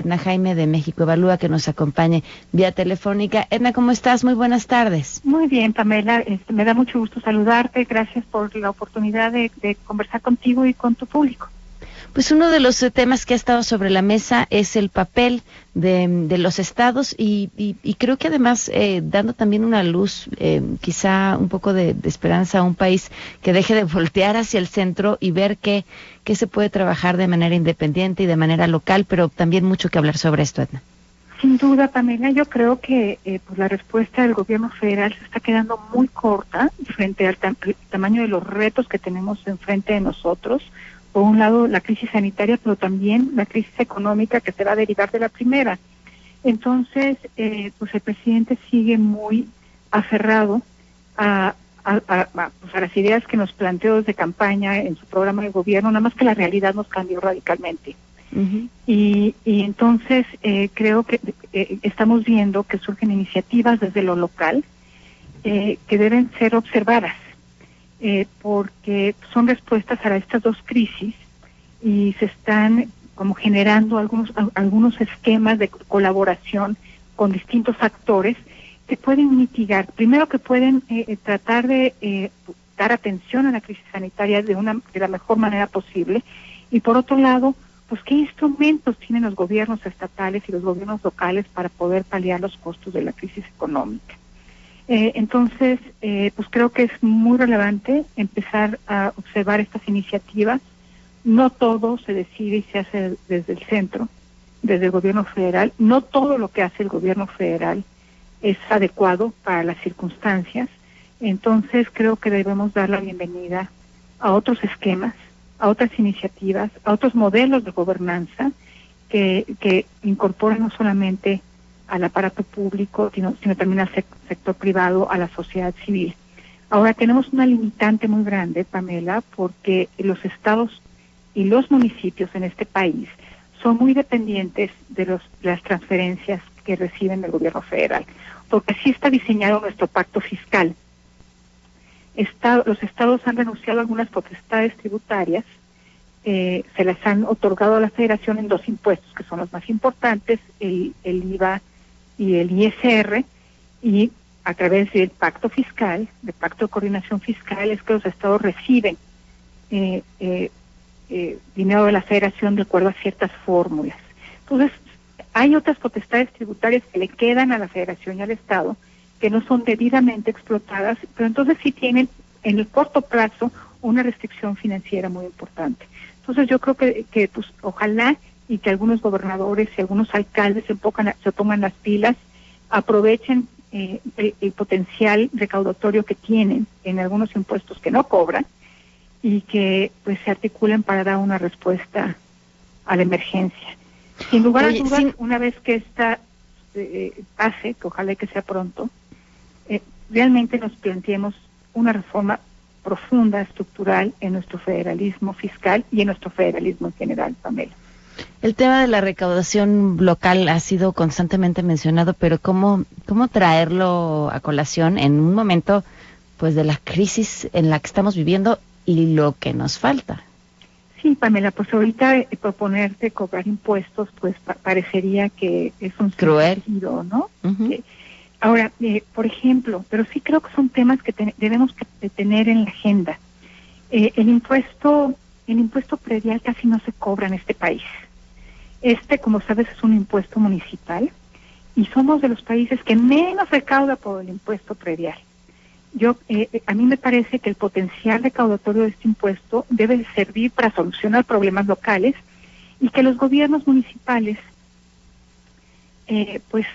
Edna Jaime de México Evalúa que nos acompañe vía telefónica. Edna, ¿cómo estás? Muy buenas tardes. Muy bien, Pamela. Este, me da mucho gusto saludarte. Gracias por la oportunidad de conversar contigo y con tu público. Pues uno de los eh, temas que ha estado sobre la mesa es el papel de, los estados y, creo que además eh, dando también una luz, eh, quizá un poco de, esperanza a un país que deje de voltear hacia el centro y ver que, se puede trabajar de manera independiente y de manera local, pero también mucho que hablar sobre esto, Edna. Sin duda, Pamela, yo creo que pues la respuesta del gobierno federal se está quedando muy corta frente al tamaño de los retos que tenemos enfrente de nosotros por un lado la crisis sanitaria, pero también la crisis económica que se va a derivar de la primera. Entonces, eh, pues el presidente sigue muy aferrado a, pues, a, las ideas que nos planteó desde campaña en su programa de gobierno, nada más que la realidad nos cambió radicalmente. y, y, entonces eh, creo que eh, estamos viendo que surgen iniciativas desde lo local que deben ser observadas eh, porque son respuestas a estas dos crisis y se están como generando algunos algunos esquemas de colaboración con distintos actores que pueden mitigar, primero que pueden eh, eh, tratar de dar atención a la crisis sanitaria de una de la mejor manera posible y por otro lado, pues qué instrumentos tienen los gobiernos estatales y los gobiernos locales para poder paliar los costos de la crisis económica. Eh, entonces, eh, pues creo que es muy relevante empezar a observar estas iniciativas. No todo se decide y se hace desde el centro, desde el gobierno federal. No todo lo que hace el gobierno federal es adecuado para las circunstancias. Entonces, creo que debemos dar la bienvenida a otros esquemas, a otras iniciativas, a otros modelos de gobernanza que, que incorporen no solamente al aparato público, sino, también al sector privado, a la sociedad civil. Ahora tenemos una limitante muy grande, Pamela, porque los estados y los municipios en este país son muy dependientes de los, las transferencias que reciben del gobierno federal, porque así está diseñado nuestro pacto fiscal. los estados han renunciado a algunas potestades tributarias, eh, se las han otorgado a la federación en dos impuestos, que son los más importantes, el IVA y el ISR y a través del pacto fiscal, del pacto de coordinación fiscal, es que los estados reciben eh, eh, eh, dinero de la federación de acuerdo a ciertas fórmulas. Entonces, hay otras potestades tributarias que le quedan a la federación y al estado que no son debidamente explotadas, pero entonces sí tienen en el corto plazo una restricción financiera muy importante. Entonces yo creo que, que pues ojalá y que algunos gobernadores y algunos alcaldes se, pongan, se pongan las pilas, aprovechen eh, el, potencial recaudatorio que tienen en algunos impuestos que no cobran y que pues se articulen para dar una respuesta a la emergencia. Sin lugar a dudas, una vez que esta eh, pase, que ojalá que sea pronto, eh, realmente nos planteemos una reforma profunda, estructural en nuestro federalismo fiscal y en nuestro federalismo en general, Pamela. El tema de la recaudación local ha sido constantemente mencionado, pero ¿cómo, cómo traerlo a colación en un momento pues de la crisis en la que estamos viviendo y lo que nos falta? Sí, Pamela, pues ahorita eh, proponerte cobrar impuestos, pues parecería que es un cruel, ¿no? ahora, eh, por ejemplo, pero sí creo que son temas que debemos que tener en la agenda. Eh, el impuesto, el impuesto predial casi no se cobra en este país. Este, como sabes, es un impuesto municipal y somos de los países que menos recauda por el impuesto predial. Yo, eh, eh, a mí me parece que el potencial recaudatorio de este impuesto debe servir para solucionar problemas locales y que los gobiernos municipales, eh, pues,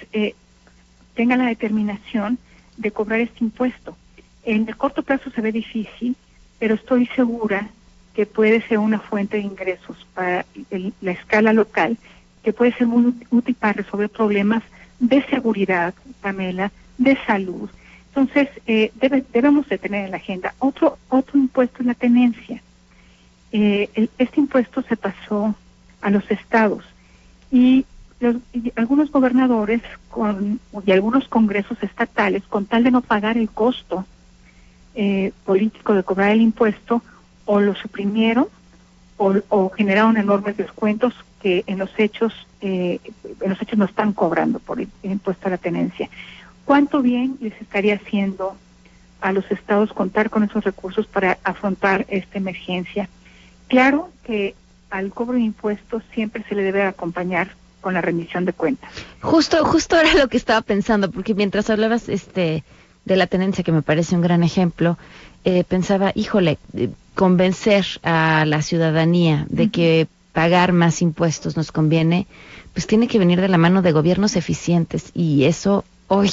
tengan la determinación de cobrar este impuesto. En el corto plazo se ve difícil, pero estoy segura que puede ser una fuente de ingresos para la escala local, que puede ser muy útil para resolver problemas de seguridad, Pamela, de salud. Entonces, eh, debemos de tener en la agenda. Otro, otro impuesto es la tenencia. Eh, este impuesto se pasó a los estados y, algunos gobernadores con, y algunos congresos estatales, con tal de no pagar el costo eh, político de cobrar el impuesto, o lo suprimieron o, generaron enormes descuentos que en los hechos eh, en los hechos no están cobrando por el impuesto a la tenencia. ¿Cuánto bien les estaría haciendo a los estados contar con esos recursos para afrontar esta emergencia? Claro que al cobro de impuestos siempre se le debe acompañar con la rendición de cuentas. Justo, justo era lo que estaba pensando, porque mientras hablabas este de la tenencia, que me parece un gran ejemplo, eh, pensaba, híjole, eh, convencer a la ciudadanía de que pagar más impuestos nos conviene, pues tiene que venir de la mano de gobiernos eficientes y eso hoy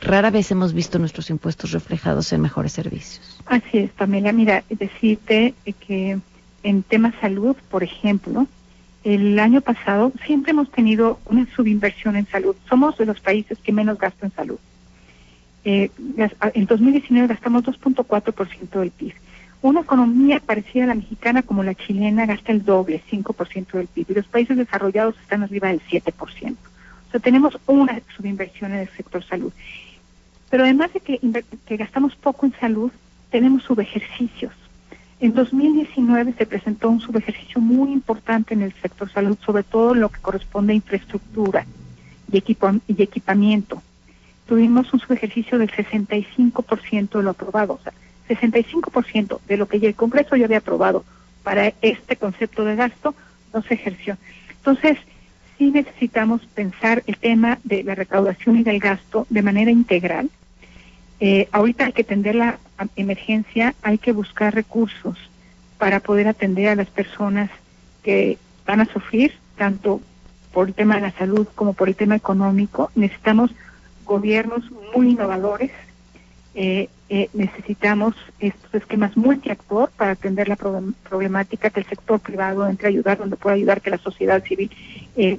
rara vez hemos visto nuestros impuestos reflejados en mejores servicios. Así es, Pamela. Mira, decirte que en temas salud, por ejemplo, el año pasado siempre hemos tenido una subinversión en salud. Somos de los países que menos gastan en salud. Eh, en 2019 gastamos 2.4% del PIB. Una economía parecida a la mexicana como la chilena gasta el doble, 5% del PIB, y los países desarrollados están arriba del 7%. O sea, tenemos una subinversión en el sector salud. Pero además de que, gastamos poco en salud, tenemos subejercicios. En 2019 se presentó un subejercicio muy importante en el sector salud, sobre todo en lo que corresponde a infraestructura y, equipo, y equipamiento tuvimos un subejercicio del 65% de lo aprobado, o sea, 65% de lo que ya el Congreso ya había aprobado para este concepto de gasto no se ejerció. Entonces, sí necesitamos pensar el tema de la recaudación y del gasto de manera integral. Eh, ahorita hay que atender la emergencia, hay que buscar recursos para poder atender a las personas que van a sufrir, tanto por el tema de la salud como por el tema económico. Necesitamos gobiernos muy innovadores. Eh, eh, necesitamos estos esquemas multiactor para atender la problemática que el sector privado entre a ayudar donde pueda ayudar, que la sociedad civil eh,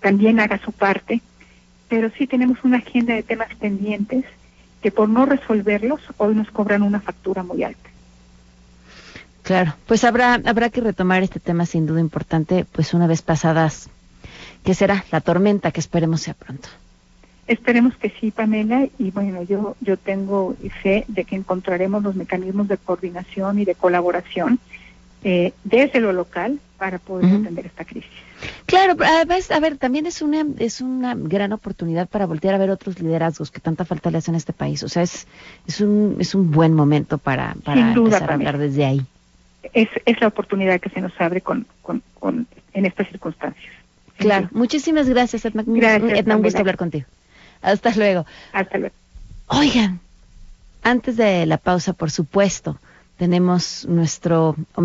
también haga su parte. Pero sí tenemos una agenda de temas pendientes que por no resolverlos hoy nos cobran una factura muy alta. Claro, pues habrá habrá que retomar este tema sin duda importante, pues una vez pasadas, que será la tormenta que esperemos sea pronto. Esperemos que sí, Pamela, y bueno, yo, yo tengo fe de que encontraremos los mecanismos de coordinación y de colaboración eh, desde lo local para poder atender esta crisis. Claro, además, a ver, también es una es una gran oportunidad para voltear a ver otros liderazgos que tanta falta le hacen a este país. O sea, es es un es un buen momento para, para empezar a hablar desde ahí. Es, es la oportunidad que se nos abre con, con, con en estas circunstancias. Claro, muchísimas gracias, Edna. Gracias, Edna, un gusto hablar contigo. Hasta luego. Hasta luego. Oigan, antes de la pausa, por supuesto, tenemos nuestro